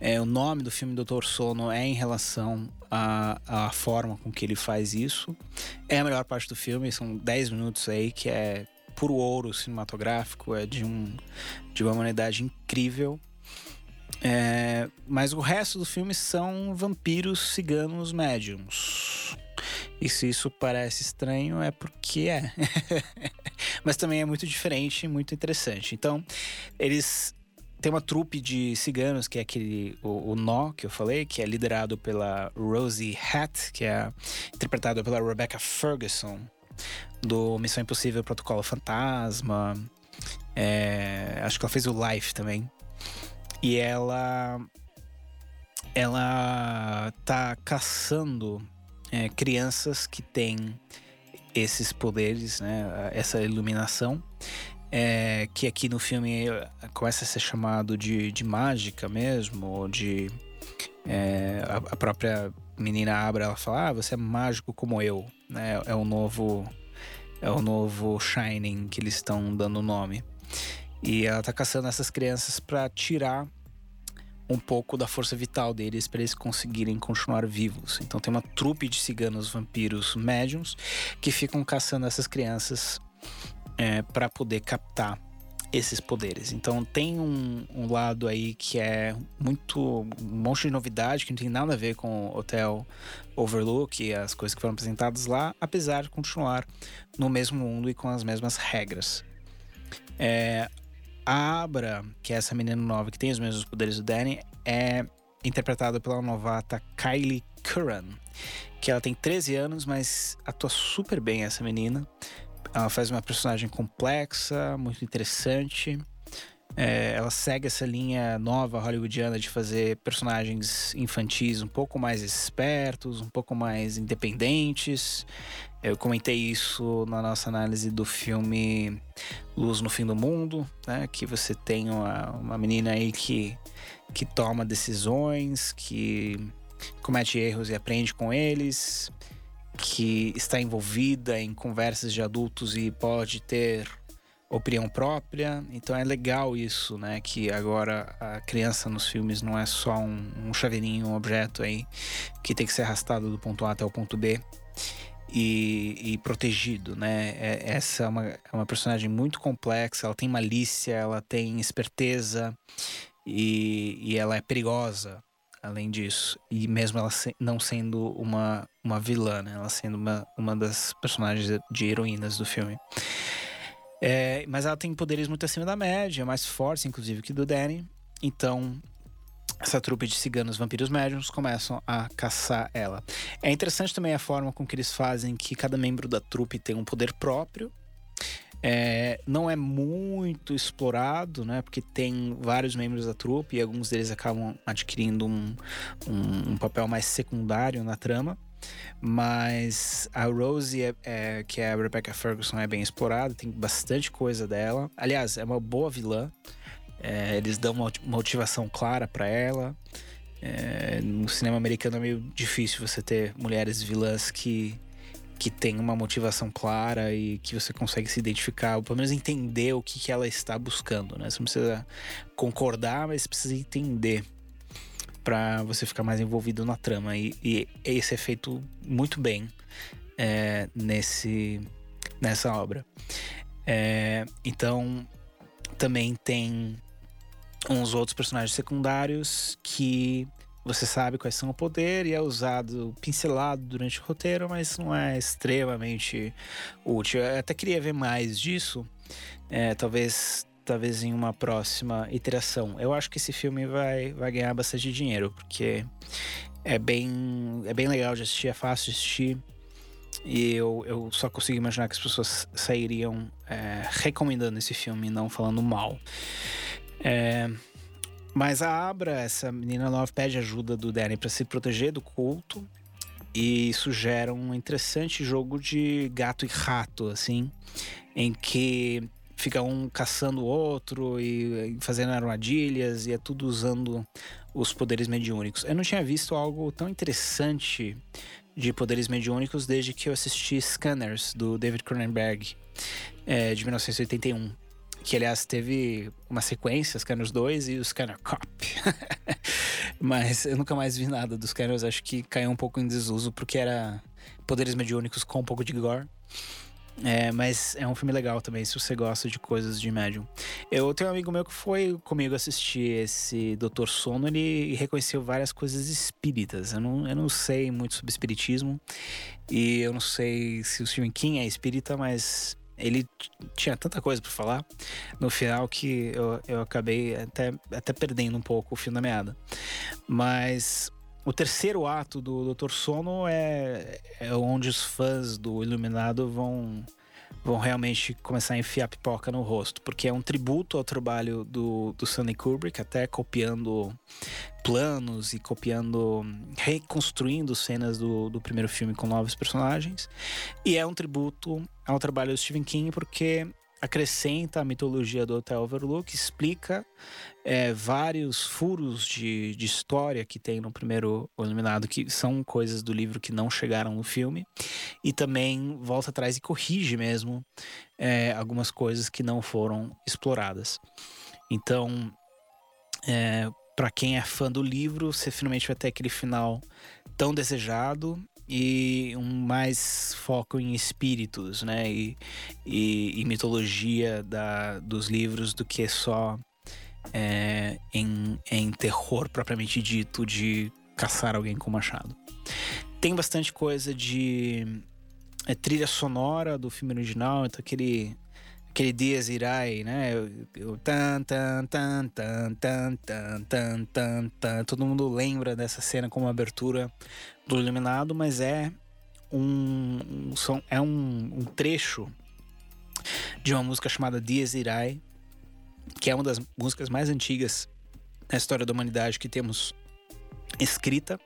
É, o nome do filme Doutor Sono é em relação à, à forma com que ele faz isso. É a melhor parte do filme, são 10 minutos aí que é puro ouro cinematográfico, é de, um, de uma humanidade incrível. É, mas o resto do filme são vampiros ciganos médiums. E se isso parece estranho, é porque é. mas também é muito diferente, muito interessante. Então, eles tem uma trupe de ciganos, que é aquele. O, o Nó, que eu falei, que é liderado pela Rosie Hatt, que é interpretada pela Rebecca Ferguson, do Missão Impossível Protocolo Fantasma. É, acho que ela fez o Life também. E ela. Ela tá caçando é, crianças que têm esses poderes, né? Essa iluminação é, que aqui no filme começa a ser chamado de, de mágica mesmo, ou de. É, a, a, própria menina abre ela fala: Ah, você é mágico como eu. Né? É o novo. É o novo Shining que eles estão dando o nome. E ela tá caçando essas crianças para tirar um pouco da força vital deles para eles conseguirem continuar vivos. Então tem uma trupe de ciganos vampiros médiums que ficam caçando essas crianças é, para poder captar esses poderes. Então tem um, um, lado aí que é muito um monte de novidade que não tem nada a ver com o Hotel Overlook e as coisas que foram apresentadas lá, apesar de continuar no mesmo mundo e com as mesmas regras. É, a Abra, que é essa menina nova que tem os mesmos poderes do Danny, é interpretada pela novata Kylie Curran, que ela tem 13 anos, mas atua super bem essa menina. Ela faz uma personagem complexa, muito interessante. É, ela segue essa linha nova hollywoodiana de fazer personagens infantis um pouco mais espertos, um pouco mais independentes. Eu comentei isso na nossa análise do filme Luz no Fim do Mundo, né? Que você tem uma, uma menina aí que, que toma decisões, que comete erros e aprende com eles que está envolvida em conversas de adultos e pode ter opinião própria. Então é legal isso, né? Que agora a criança nos filmes não é só um, um chaveirinho, um objeto aí que tem que ser arrastado do ponto A até o ponto B. E, e protegido, né? É, essa é uma, é uma personagem muito complexa, ela tem malícia, ela tem esperteza e, e ela é perigosa além disso. E mesmo ela se, não sendo uma, uma vilã, né? Ela sendo uma, uma das personagens de heroínas do filme. É, mas ela tem poderes muito acima da média, mais fortes, inclusive, que do Danny. Então, essa trupe de ciganos vampiros médiums começam a caçar ela. É interessante também a forma com que eles fazem que cada membro da trupe tem um poder próprio. É, não é muito explorado, né? Porque tem vários membros da trupe e alguns deles acabam adquirindo um, um, um papel mais secundário na trama. Mas a Rosie, é, é, que é a Rebecca Ferguson, é bem explorada, tem bastante coisa dela. Aliás, é uma boa vilã. É, eles dão uma motivação clara para ela. É, no cinema americano é meio difícil você ter mulheres vilãs que que tem uma motivação clara e que você consegue se identificar, ou pelo menos entender o que, que ela está buscando, né? Você não precisa concordar, mas precisa entender para você ficar mais envolvido na trama. E, e esse é feito muito bem é, nesse, nessa obra. É, então, também tem uns outros personagens secundários que você sabe quais são o poder e é usado pincelado durante o roteiro, mas não é extremamente útil. Eu até queria ver mais disso, é, talvez talvez em uma próxima iteração. Eu acho que esse filme vai, vai ganhar bastante dinheiro, porque é bem, é bem legal de assistir, é fácil de assistir. E eu, eu só consigo imaginar que as pessoas sairiam é, recomendando esse filme, não falando mal. É, mas a Abra, essa menina nova, pede ajuda do Danny para se proteger do culto. E isso gera um interessante jogo de gato e rato, assim, em que fica um caçando o outro e fazendo armadilhas e é tudo usando os poderes mediúnicos. Eu não tinha visto algo tão interessante de poderes mediúnicos desde que eu assisti Scanners, do David Cronenberg, é, de 1981 que aliás teve uma sequência, Scanners 2 e o Scanner Cop. Mas eu nunca mais vi nada dos Scanners, acho que caiu um pouco em desuso porque era poderes mediúnicos com um pouco de gore. É, mas é um filme legal também, se você gosta de coisas de médium. Eu tenho um amigo meu que foi comigo assistir esse Doutor Sono, ele reconheceu várias coisas espíritas. Eu não, eu não sei muito sobre espiritismo e eu não sei se o Stephen King é espírita, mas ele tinha tanta coisa para falar no final que eu, eu acabei até, até perdendo um pouco o fio da meada. Mas o terceiro ato do Dr. Sono é, é onde os fãs do Iluminado vão vão realmente começar a enfiar pipoca no rosto, porque é um tributo ao trabalho do, do Stanley Kubrick, até copiando planos e copiando, reconstruindo cenas do, do primeiro filme com novos personagens. E é um tributo ao trabalho do Stephen King, porque acrescenta a mitologia do Hotel Overlook, explica é, vários furos de, de, história que tem no primeiro Iluminado, que são coisas do livro que não chegaram no filme, e também volta atrás e corrige mesmo é, algumas coisas que não foram exploradas. Então, é, para quem é fã do livro, você finalmente vai ter aquele final tão desejado e um mais foco em espíritos, né? E, e, e mitologia da, dos livros do que só é, em, em terror propriamente dito de caçar alguém com machado. Tem bastante coisa de é, trilha sonora do filme original, então aquele aquele Dias Irai, né? Tan tan tan tan tan tan tan tan tan. Todo mundo lembra dessa cena como abertura do Iluminado, mas é um, um som, é um, um, trecho de uma música chamada Dias Irai, que é uma das músicas mais antigas na história da humanidade que temos escrita.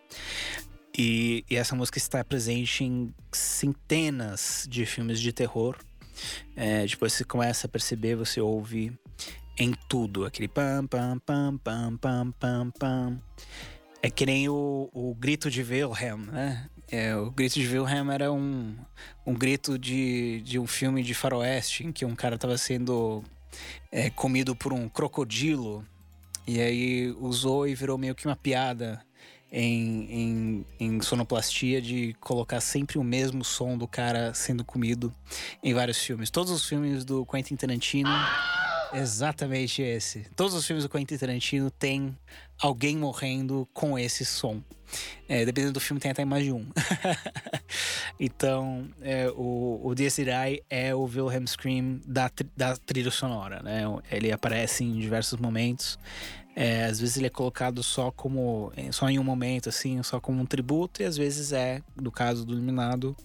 E, e essa música está presente em centenas de filmes de terror é, depois você começa a perceber, você ouve em tudo, aquele pam, pam, pam, pam, pam, pam, pam. É que nem o, o grito de Wilhelm, né? É, o grito de Wilhelm era um, um grito de, de um filme de faroeste em que um cara estava sendo é, comido por um crocodilo e aí usou e virou meio que uma piada em, em, em, sonoplastia de colocar sempre o mesmo som do cara sendo comido em vários filmes. Todos os filmes do Quentin Tarantino. Exatamente esse. Todos os filmes do Quentin Tarantino tem alguém morrendo com esse som. É, dependendo do filme, tem até mais de um. então, é, o, o Desirai é o Wilhelm Scream da, da trilha sonora, né? Ele aparece em diversos momentos. É, às vezes ele é colocado só como só em um momento assim, só como um tributo e às vezes é, no caso do Iluminado,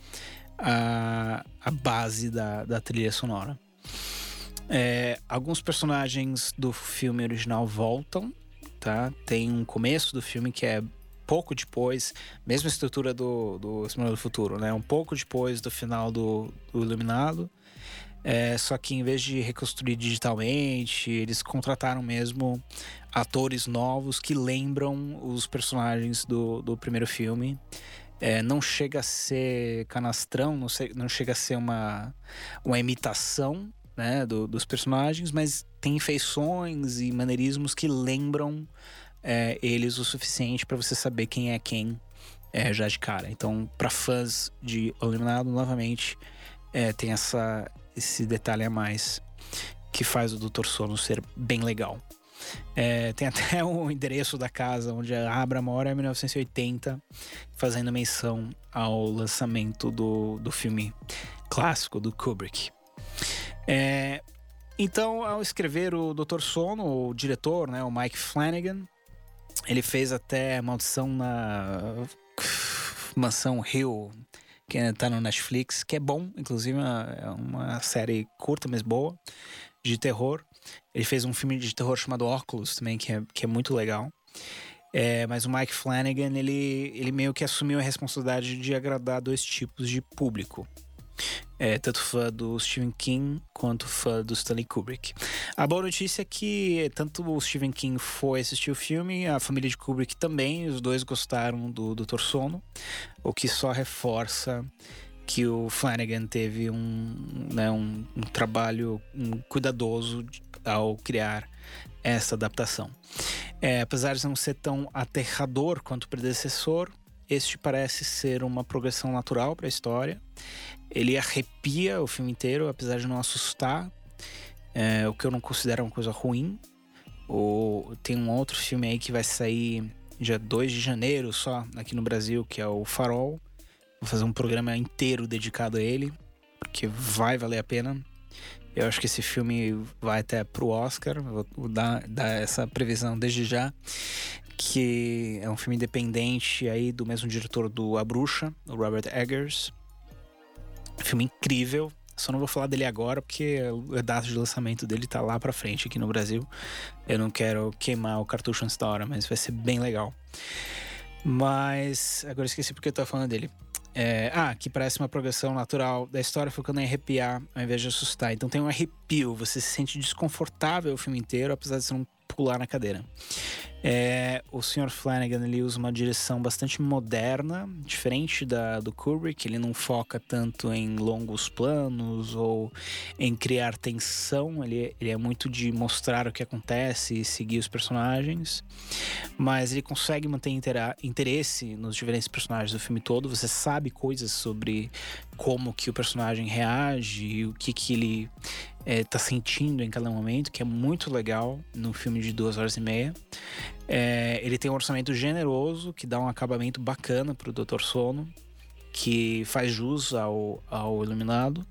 a, a base da, da trilha sonora. É, alguns personagens do filme original voltam, tá? Tem um começo do filme que é pouco depois, mesma estrutura do, do do Futuro, né? Um pouco depois do final do, do Iluminado. É, só que em vez de reconstruir digitalmente, eles contrataram mesmo atores novos que lembram os personagens do, do primeiro filme. É, não chega a ser canastrão, não, sei, não chega a ser uma, uma imitação né, do, dos personagens, mas tem feições e maneirismos que lembram é, eles o suficiente para você saber quem é quem é, já de cara. Então, para fãs de Eliminado, novamente, é, tem essa, esse detalhe a mais que faz o Dr. Sono ser bem legal. É, tem até o endereço da casa onde a Abra mora em 1980, fazendo menção ao lançamento do, do filme clássico do Kubrick. É, então, ao escrever o Dr. Sono, o diretor, né, o Mike Flanagan, ele fez até Maldição na Mansão Hill, que tá no Netflix, que é bom, inclusive é uma série curta, mas boa, de terror. Ele fez um filme de terror chamado Óculos também, que é, que é muito legal. É, mas o Mike Flanagan, ele, ele meio que assumiu a responsabilidade de agradar dois tipos de público é, tanto fã do Stephen King quanto fã do Stanley Kubrick. A boa notícia é que tanto o Stephen King foi assistir o filme, a família de Kubrick também, os dois gostaram do Dr. Sono, o que só reforça que o Flanagan teve um, né, um, um trabalho um cuidadoso ao criar essa adaptação. É, apesar de não ser tão aterrador quanto o predecessor, este parece ser uma progressão natural para a história. Ele arrepia o filme inteiro, apesar de não assustar, é, o que eu não considero uma coisa ruim. O, tem um outro filme aí que vai sair dia 2 de janeiro só aqui no Brasil, que é o Farol. Vou fazer um programa inteiro dedicado a ele, porque vai valer a pena. Eu acho que esse filme vai até pro Oscar, vou dar, dar essa previsão desde já que é um filme independente aí do mesmo diretor do A Bruxa, o Robert Eggers. Filme incrível. Só não vou falar dele agora porque a data de lançamento dele tá lá pra frente aqui no Brasil. Eu não quero queimar o cartucho antes da hora, mas vai ser bem legal. Mas agora esqueci porque eu tô falando dele. É, ah, que parece uma progressão natural da história, focando em arrepiar ao invés de assustar. Então tem um arrepio, você se sente desconfortável o filme inteiro, apesar de você não pular na cadeira. É, o Sr. Flanagan ele usa uma direção bastante moderna, diferente da do Kubrick. Ele não foca tanto em longos planos ou em criar tensão. Ele, ele é muito de mostrar o que acontece e seguir os personagens. Mas ele consegue manter interesse nos diferentes personagens do filme todo. Você sabe coisas sobre como que o personagem reage, o que que ele é, tá sentindo em cada momento, que é muito legal no filme de duas horas e meia. É, ele tem um orçamento generoso, que dá um acabamento bacana pro Dr. Sono, que faz jus ao, ao Iluminado.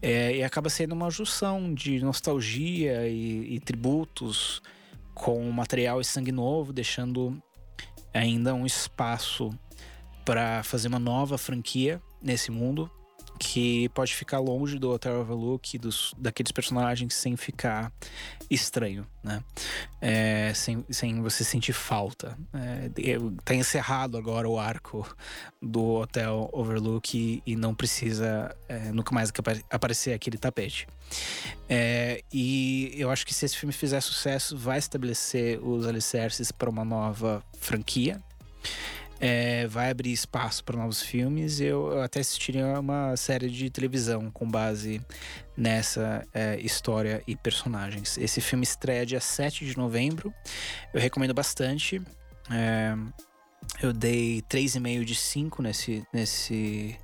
É, e acaba sendo uma junção de nostalgia e, e tributos com material e sangue novo, deixando ainda um espaço para fazer uma nova franquia nesse mundo que pode ficar longe do Hotel Overlook, dos, daqueles personagens sem ficar estranho, né? É, sem, sem você sentir falta. É, tá encerrado agora o arco do Hotel Overlook e, e não precisa é, nunca mais aparecer aquele tapete. É, e eu acho que se esse filme fizer sucesso, vai estabelecer os alicerces para uma nova franquia é, vai abrir espaço para novos filmes. Eu até assistiria uma série de televisão com base nessa é, história e personagens. Esse filme estreia dia 7 de novembro. Eu recomendo bastante. É, eu dei 3,5 de 5 nesse, nesse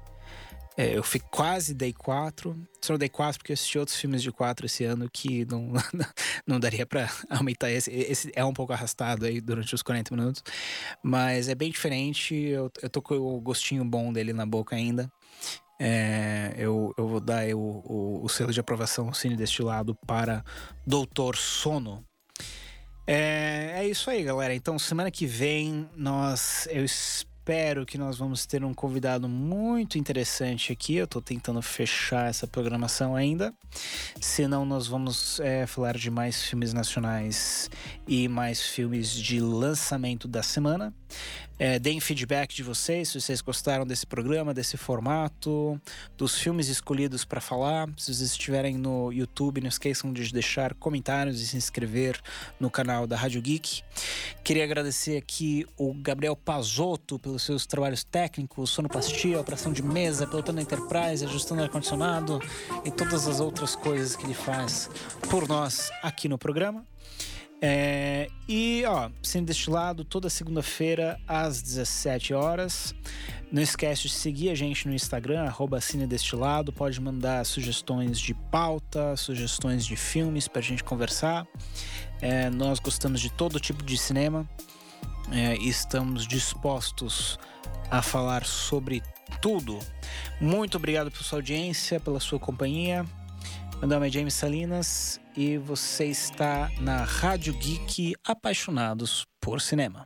é, eu fui quase dei 4. Só não dei 4 porque eu assisti outros filmes de 4 esse ano que não, não daria para aumentar esse. Esse é um pouco arrastado aí durante os 40 minutos. Mas é bem diferente. Eu, eu tô com o gostinho bom dele na boca ainda. É, eu, eu vou dar o, o, o, selo de aprovação Cine Destilado para Doutor Sono. É, é isso aí, galera. Então, semana que vem, nós. Eu espero espero que nós vamos ter um convidado muito interessante aqui. Eu estou tentando fechar essa programação ainda. Senão, nós vamos é, falar de mais filmes nacionais e mais filmes de lançamento da semana. É, deem feedback de vocês, se vocês gostaram desse programa, desse formato, dos filmes escolhidos para falar. Se vocês estiverem no YouTube, não esqueçam de deixar comentários e se inscrever no canal da Rádio Geek. Queria agradecer aqui o Gabriel Pazotto pelos seus trabalhos técnicos, sonoplastia, operação de mesa, pilotando a Enterprise, ajustando ar-condicionado e todas as outras coisas que ele faz por nós aqui no programa. É, e, ó, Cine Destilado, toda segunda-feira às 17 horas. Não esquece de seguir a gente no Instagram, arroba Cine Destilado. Pode mandar sugestões de pauta, sugestões de filmes pra gente conversar. É, nós gostamos de todo tipo de cinema é, estamos dispostos a falar sobre tudo. Muito obrigado pela sua audiência, pela sua companhia. Meu nome é James Salinas e você está na Rádio Geek Apaixonados por Cinema.